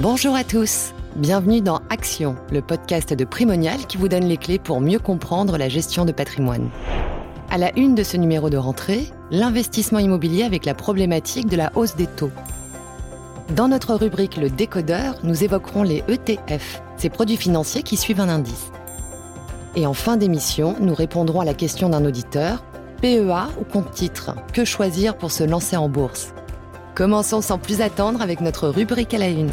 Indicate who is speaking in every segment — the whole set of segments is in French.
Speaker 1: Bonjour à tous, bienvenue dans Action, le podcast de Primonial qui vous donne les clés pour mieux comprendre la gestion de patrimoine. À la une de ce numéro de rentrée, l'investissement immobilier avec la problématique de la hausse des taux. Dans notre rubrique Le décodeur, nous évoquerons les ETF, ces produits financiers qui suivent un indice. Et en fin d'émission, nous répondrons à la question d'un auditeur PEA ou compte titre Que choisir pour se lancer en bourse? Commençons sans plus attendre avec notre rubrique à la une.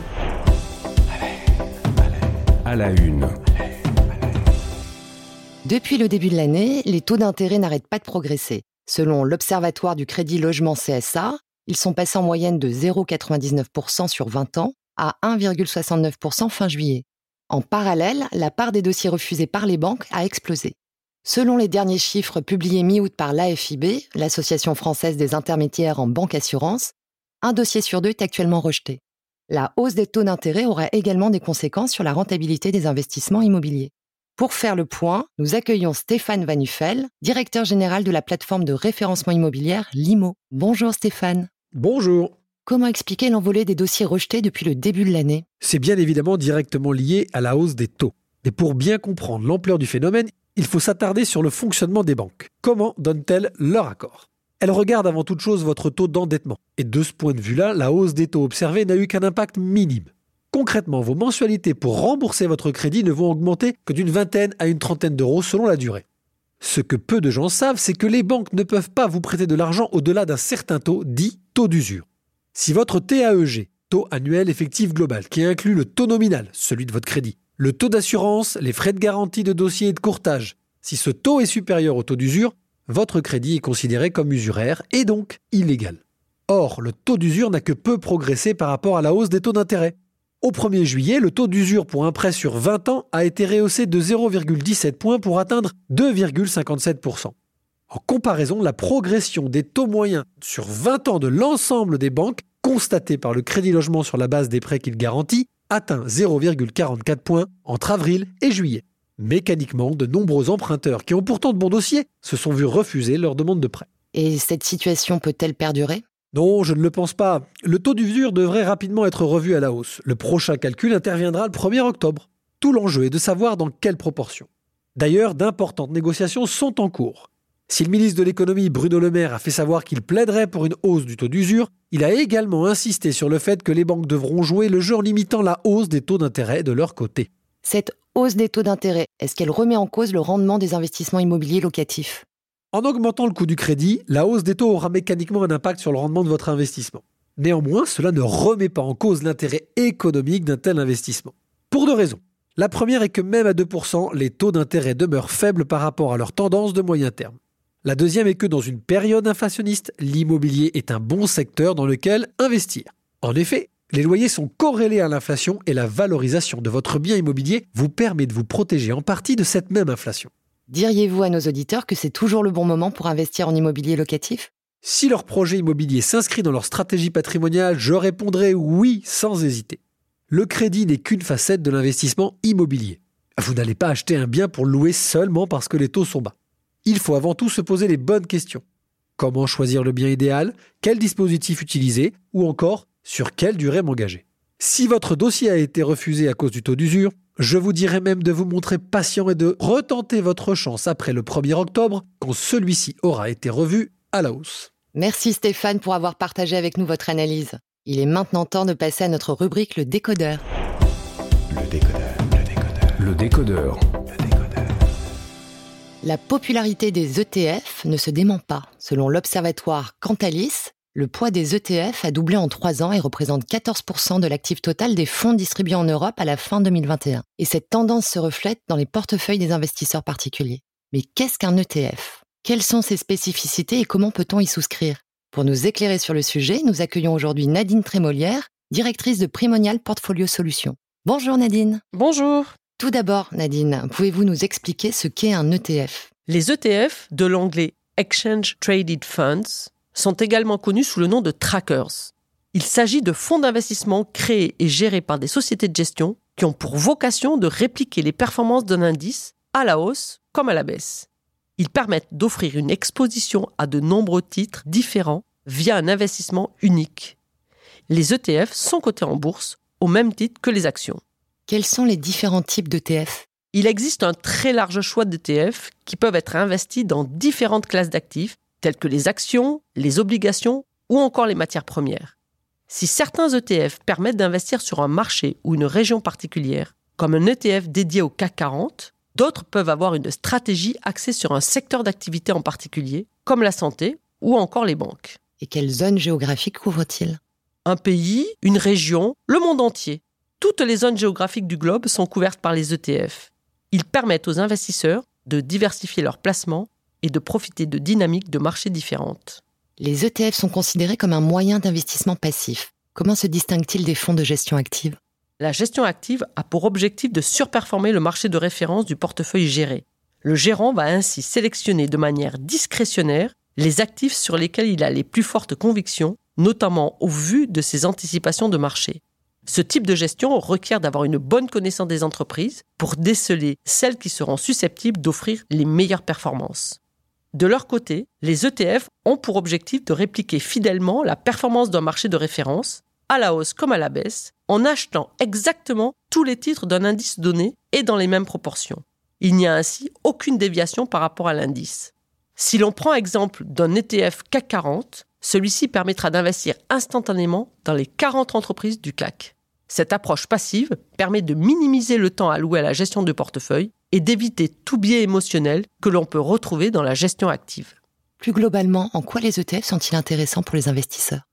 Speaker 2: À la une.
Speaker 1: Depuis le début de l'année, les taux d'intérêt n'arrêtent pas de progresser. Selon l'Observatoire du Crédit Logement CSA, ils sont passés en moyenne de 0,99% sur 20 ans à 1,69% fin juillet. En parallèle, la part des dossiers refusés par les banques a explosé. Selon les derniers chiffres publiés mi-août par l'AFIB, l'Association française des intermédiaires en banque assurance, un dossier sur deux est actuellement rejeté. La hausse des taux d'intérêt aura également des conséquences sur la rentabilité des investissements immobiliers. Pour faire le point, nous accueillons Stéphane Vanufel, directeur général de la plateforme de référencement immobilière Limo. Bonjour Stéphane.
Speaker 3: Bonjour.
Speaker 1: Comment expliquer l'envolée des dossiers rejetés depuis le début de l'année?
Speaker 3: C'est bien évidemment directement lié à la hausse des taux. Mais pour bien comprendre l'ampleur du phénomène, il faut s'attarder sur le fonctionnement des banques. Comment donnent-elles leur accord? Elles regardent avant toute chose votre taux d'endettement. Et de ce point de vue-là, la hausse des taux observés n'a eu qu'un impact minime. Concrètement, vos mensualités pour rembourser votre crédit ne vont augmenter que d'une vingtaine à une trentaine d'euros selon la durée. Ce que peu de gens savent, c'est que les banques ne peuvent pas vous prêter de l'argent au-delà d'un certain taux, dit taux d'usure. Si votre TAEG, taux annuel effectif global, qui inclut le taux nominal, celui de votre crédit, le taux d'assurance, les frais de garantie de dossier et de courtage, si ce taux est supérieur au taux d'usure, votre crédit est considéré comme usuraire et donc illégal. Or, le taux d'usure n'a que peu progressé par rapport à la hausse des taux d'intérêt. Au 1er juillet, le taux d'usure pour un prêt sur 20 ans a été rehaussé de 0,17 points pour atteindre 2,57%. En comparaison, la progression des taux moyens sur 20 ans de l'ensemble des banques, constatée par le Crédit Logement sur la base des prêts qu'il garantit, atteint 0,44 points entre avril et juillet. Mécaniquement, de nombreux emprunteurs qui ont pourtant de bons dossiers se sont vus refuser leur demande de prêt.
Speaker 1: Et cette situation peut-elle perdurer?
Speaker 3: Non, je ne le pense pas. Le taux d'usure devrait rapidement être revu à la hausse. Le prochain calcul interviendra le 1er octobre. Tout l'enjeu est de savoir dans quelle proportion. D'ailleurs, d'importantes négociations sont en cours. Si le ministre de l'économie Bruno Le Maire a fait savoir qu'il plaiderait pour une hausse du taux d'usure, il a également insisté sur le fait que les banques devront jouer le jeu en limitant la hausse des taux d'intérêt de leur côté.
Speaker 1: Cette hausse des taux d'intérêt, est-ce qu'elle remet en cause le rendement des investissements immobiliers locatifs?
Speaker 3: En augmentant le coût du crédit, la hausse des taux aura mécaniquement un impact sur le rendement de votre investissement. Néanmoins, cela ne remet pas en cause l'intérêt économique d'un tel investissement. Pour deux raisons. La première est que même à 2%, les taux d'intérêt demeurent faibles par rapport à leur tendance de moyen terme. La deuxième est que dans une période inflationniste, l'immobilier est un bon secteur dans lequel investir. En effet, les loyers sont corrélés à l'inflation et la valorisation de votre bien immobilier vous permet de vous protéger en partie de cette même inflation.
Speaker 1: Diriez-vous à nos auditeurs que c'est toujours le bon moment pour investir en immobilier locatif?
Speaker 3: Si leur projet immobilier s'inscrit dans leur stratégie patrimoniale, je répondrai oui sans hésiter. Le crédit n'est qu'une facette de l'investissement immobilier. Vous n'allez pas acheter un bien pour louer seulement parce que les taux sont bas il faut avant tout se poser les bonnes questions. Comment choisir le bien idéal? Quel dispositif utiliser? Ou encore, sur quelle durée m'engager Si votre dossier a été refusé à cause du taux d'usure, je vous dirais même de vous montrer patient et de retenter votre chance après le 1er octobre, quand celui-ci aura été revu à la hausse.
Speaker 1: Merci Stéphane pour avoir partagé avec nous votre analyse. Il est maintenant temps de passer à notre rubrique Le décodeur.
Speaker 2: Le décodeur. Le décodeur. Le décodeur.
Speaker 1: La popularité des ETF ne se dément pas. Selon l'observatoire Cantalis, le poids des ETF a doublé en trois ans et représente 14% de l'actif total des fonds distribués en Europe à la fin 2021. Et cette tendance se reflète dans les portefeuilles des investisseurs particuliers. Mais qu'est-ce qu'un ETF Quelles sont ses spécificités et comment peut-on y souscrire? Pour nous éclairer sur le sujet, nous accueillons aujourd'hui Nadine Trémolière, directrice de Primonial Portfolio Solutions. Bonjour Nadine.
Speaker 4: Bonjour.
Speaker 1: Tout d'abord, Nadine, pouvez-vous nous expliquer ce qu'est un ETF
Speaker 4: Les ETF, de l'anglais Exchange Traded Funds, sont également connus sous le nom de trackers. Il s'agit de fonds d'investissement créés et gérés par des sociétés de gestion qui ont pour vocation de répliquer les performances d'un indice à la hausse comme à la baisse. Ils permettent d'offrir une exposition à de nombreux titres différents via un investissement unique. Les ETF sont cotés en bourse au même titre que les actions.
Speaker 1: Quels sont les différents types d'ETF
Speaker 4: Il existe un très large choix d'ETF qui peuvent être investis dans différentes classes d'actifs, telles que les actions, les obligations ou encore les matières premières. Si certains ETF permettent d'investir sur un marché ou une région particulière, comme un ETF dédié au CAC 40, d'autres peuvent avoir une stratégie axée sur un secteur d'activité en particulier, comme la santé ou encore les banques.
Speaker 1: Et quelle zone géographique couvre-t-il?
Speaker 4: Un pays, une région, le monde entier. Toutes les zones géographiques du globe sont couvertes par les ETF. Ils permettent aux investisseurs de diversifier leurs placements et de profiter de dynamiques de marché différentes.
Speaker 1: Les ETF sont considérés comme un moyen d'investissement passif. Comment se distinguent-ils des fonds de gestion active?
Speaker 4: La gestion active a pour objectif de surperformer le marché de référence du portefeuille géré. Le gérant va ainsi sélectionner de manière discrétionnaire les actifs sur lesquels il a les plus fortes convictions, notamment au vu de ses anticipations de marché. Ce type de gestion requiert d'avoir une bonne connaissance des entreprises pour déceler celles qui seront susceptibles d'offrir les meilleures performances. De leur côté, les ETF ont pour objectif de répliquer fidèlement la performance d'un marché de référence, à la hausse comme à la baisse, en achetant exactement tous les titres d'un indice donné et dans les mêmes proportions. Il n'y a ainsi aucune déviation par rapport à l'indice. Si l'on prend exemple d'un ETF CAC 40, celui-ci permettra d'investir instantanément dans les 40 entreprises du CAC. Cette approche passive permet de minimiser le temps alloué à la gestion de portefeuille et d'éviter tout biais émotionnel que l'on peut retrouver dans la gestion active.
Speaker 1: Plus globalement, en quoi les ETF sont-ils intéressants pour les investisseurs?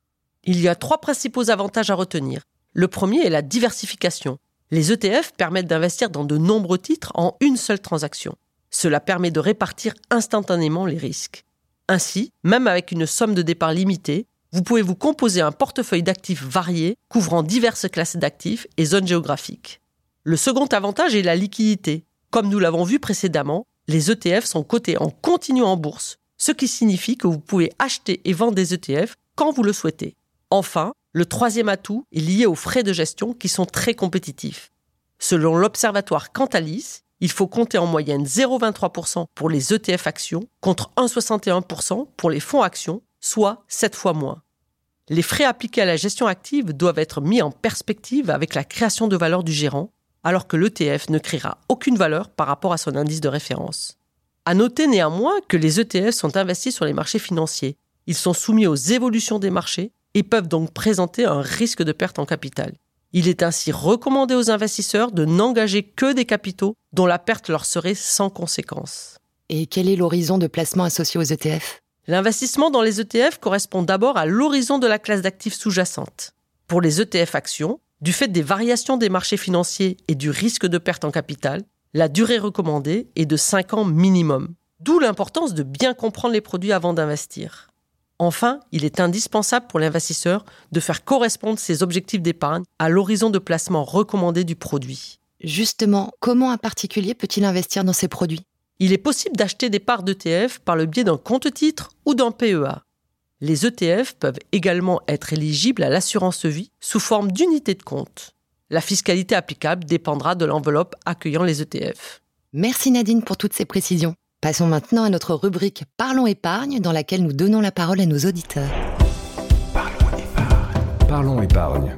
Speaker 4: Il y a trois principaux avantages à retenir. Le premier est la diversification. Les ETF permettent d'investir dans de nombreux titres en une seule transaction. Cela permet de répartir instantanément les risques. Ainsi, même avec une somme de départ limitée, vous pouvez vous composer un portefeuille d'actifs variés couvrant diverses classes d'actifs et zones géographiques. Le second avantage est la liquidité. Comme nous l'avons vu précédemment, les ETF sont cotés en continu en bourse, ce qui signifie que vous pouvez acheter et vendre des ETF quand vous le souhaitez. Enfin, le troisième atout est lié aux frais de gestion qui sont très compétitifs. Selon l'observatoire Cantalis, il faut compter en moyenne 0,23% pour les ETF actions contre 1,61% pour les fonds actions, soit 7 fois moins. Les frais appliqués à la gestion active doivent être mis en perspective avec la création de valeur du gérant alors que l'ETF ne créera aucune valeur par rapport à son indice de référence. À noter néanmoins que les ETF sont investis sur les marchés financiers. Ils sont soumis aux évolutions des marchés et peuvent donc présenter un risque de perte en capital. Il est ainsi recommandé aux investisseurs de n'engager que des capitaux dont la perte leur serait sans conséquence.
Speaker 1: Et quel est l'horizon de placement associé aux ETF
Speaker 4: L'investissement dans les ETF correspond d'abord à l'horizon de la classe d'actifs sous-jacente. Pour les ETF actions, du fait des variations des marchés financiers et du risque de perte en capital, la durée recommandée est de 5 ans minimum. D'où l'importance de bien comprendre les produits avant d'investir. Enfin, il est indispensable pour l'investisseur de faire correspondre ses objectifs d'épargne à l'horizon de placement recommandé du produit.
Speaker 1: Justement, comment un particulier peut-il investir dans ces produits?
Speaker 4: Il est possible d'acheter des parts d'ETF par le biais d'un compte-titre ou d'un PEA. Les ETF peuvent également être éligibles à l'assurance vie sous forme d'unité de compte. La fiscalité applicable dépendra de l'enveloppe accueillant les ETF.
Speaker 1: Merci Nadine pour toutes ces précisions. Passons maintenant à notre rubrique Parlons épargne dans laquelle nous donnons la parole à nos auditeurs.
Speaker 2: Parlons épargne. Parlons épargne.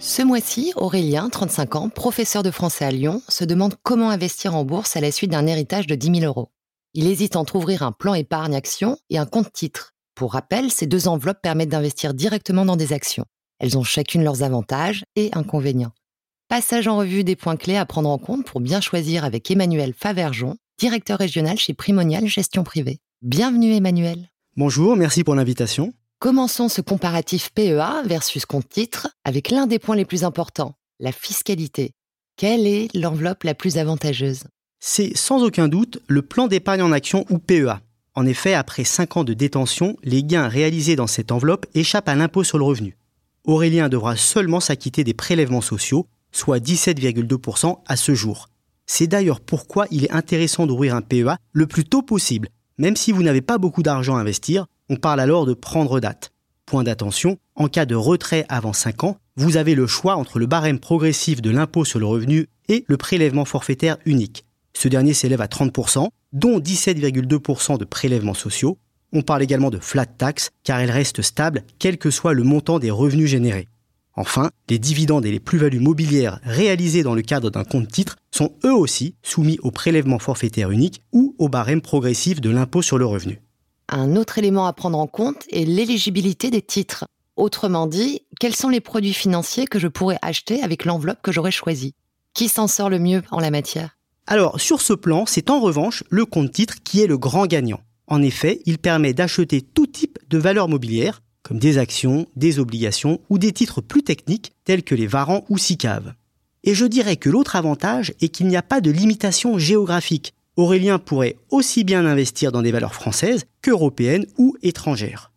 Speaker 1: Ce mois-ci, Aurélien, 35 ans, professeur de français à Lyon, se demande comment investir en bourse à la suite d'un héritage de 10 000 euros. Il hésite entre ouvrir un plan épargne action et un compte titre. Pour rappel, ces deux enveloppes permettent d'investir directement dans des actions. Elles ont chacune leurs avantages et inconvénients. Passage en revue des points clés à prendre en compte pour bien choisir avec Emmanuel Faverjon, directeur régional chez Primonial Gestion Privée. Bienvenue Emmanuel.
Speaker 5: Bonjour, merci pour l'invitation.
Speaker 1: Commençons ce comparatif PEA versus compte titre avec l'un des points les plus importants, la fiscalité. Quelle est l'enveloppe la plus avantageuse?
Speaker 5: C'est sans aucun doute le plan d'épargne en action ou PEA. En effet, après 5 ans de détention, les gains réalisés dans cette enveloppe échappent à l'impôt sur le revenu. Aurélien devra seulement s'acquitter des prélèvements sociaux, soit 17,2% à ce jour. C'est d'ailleurs pourquoi il est intéressant d'ouvrir un PEA le plus tôt possible. Même si vous n'avez pas beaucoup d'argent à investir, on parle alors de prendre date. Point d'attention, en cas de retrait avant 5 ans, vous avez le choix entre le barème progressif de l'impôt sur le revenu et le prélèvement forfaitaire unique. Ce dernier s'élève à 30%, dont 17,2% de prélèvements sociaux. On parle également de flat tax, car elle reste stable quel que soit le montant des revenus générés. Enfin, les dividendes et les plus-values mobilières réalisées dans le cadre d'un compte titre sont eux aussi soumis au prélèvement forfaitaire unique ou au barème progressif de l'impôt sur le revenu.
Speaker 1: Un autre élément à prendre en compte est l'éligibilité des titres. Autrement dit, quels sont les produits financiers que je pourrais acheter avec l'enveloppe que j'aurais choisie? Qui s'en sort le mieux en la matière?
Speaker 5: Alors, sur ce plan, c'est en revanche le compte titre qui est le grand gagnant. En effet, il permet d'acheter tout type de valeurs mobilières, comme des actions, des obligations ou des titres plus techniques tels que les varans ou SICAV. Et je dirais que l'autre avantage est qu'il n'y a pas de limitation géographique. Aurélien pourrait aussi bien investir dans des valeurs françaises qu'européennes ou étrangères.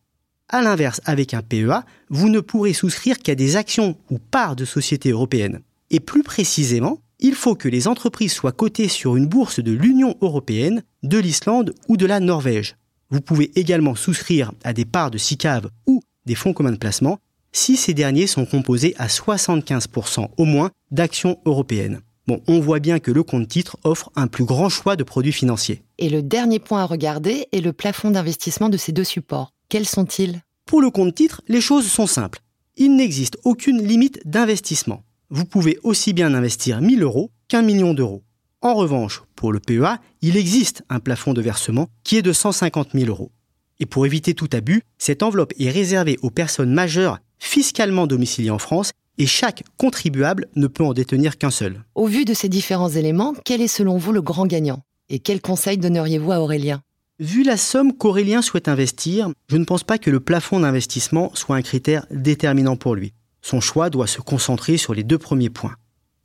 Speaker 5: A l'inverse, avec un PEA, vous ne pourrez souscrire qu'à des actions ou parts de sociétés européennes. Et plus précisément, il faut que les entreprises soient cotées sur une bourse de l'Union européenne, de l'Islande ou de la Norvège. Vous pouvez également souscrire à des parts de SICAV ou des fonds communs de placement si ces derniers sont composés à 75% au moins d'actions européennes. Bon, on voit bien que le compte titre offre un plus grand choix de produits financiers.
Speaker 1: Et le dernier point à regarder est le plafond d'investissement de ces deux supports. Quels sont-ils?
Speaker 5: Pour le compte titre, les choses sont simples. Il n'existe aucune limite d'investissement. Vous pouvez aussi bien investir 1000 euros qu'un million d'euros. En revanche, pour le PEA, il existe un plafond de versement qui est de 150 000 euros. Et pour éviter tout abus, cette enveloppe est réservée aux personnes majeures fiscalement domiciliées en France et chaque contribuable ne peut en détenir qu'un seul.
Speaker 1: Au vu de ces différents éléments, quel est selon vous le grand gagnant? Et quels conseils donneriez-vous à Aurélien?
Speaker 5: Vu la somme qu'Aurélien souhaite investir, je ne pense pas que le plafond d'investissement soit un critère déterminant pour lui. Son choix doit se concentrer sur les deux premiers points.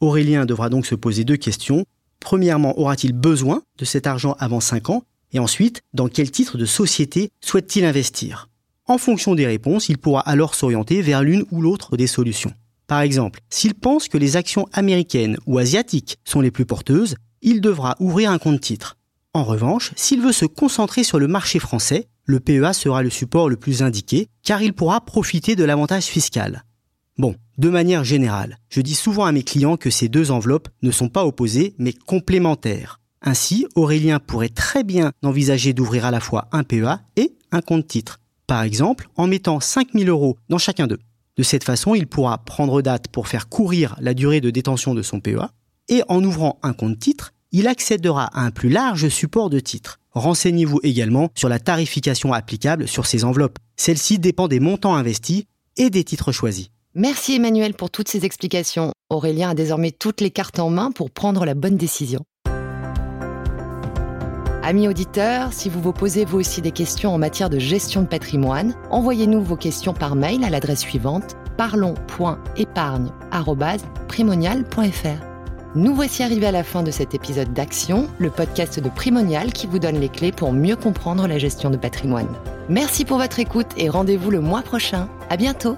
Speaker 5: Aurélien devra donc se poser deux questions. Premièrement, aura-t-il besoin de cet argent avant 5 ans? Et ensuite, dans quel titre de société souhaite-t-il investir? En fonction des réponses, il pourra alors s'orienter vers l'une ou l'autre des solutions. Par exemple, s'il pense que les actions américaines ou asiatiques sont les plus porteuses, il devra ouvrir un compte titre. En revanche, s'il veut se concentrer sur le marché français, le PEA sera le support le plus indiqué car il pourra profiter de l'avantage fiscal. Bon, de manière générale, je dis souvent à mes clients que ces deux enveloppes ne sont pas opposées mais complémentaires. Ainsi, Aurélien pourrait très bien envisager d'ouvrir à la fois un PEA et un compte titre. Par exemple, en mettant 5000 euros dans chacun d'eux. De cette façon, il pourra prendre date pour faire courir la durée de détention de son PEA et en ouvrant un compte titre, il accédera à un plus large support de titres. Renseignez-vous également sur la tarification applicable sur ces enveloppes. Celle-ci dépend des montants investis et des titres choisis.
Speaker 1: Merci Emmanuel pour toutes ces explications. Aurélien a désormais toutes les cartes en main pour prendre la bonne décision. Amis auditeurs, si vous vous posez vous aussi des questions en matière de gestion de patrimoine, envoyez-nous vos questions par mail à l'adresse suivante parlons.épargne.primonial.fr. Nous voici arrivés à la fin de cet épisode d'Action, le podcast de Primonial qui vous donne les clés pour mieux comprendre la gestion de patrimoine. Merci pour votre écoute et rendez-vous le mois prochain. À bientôt!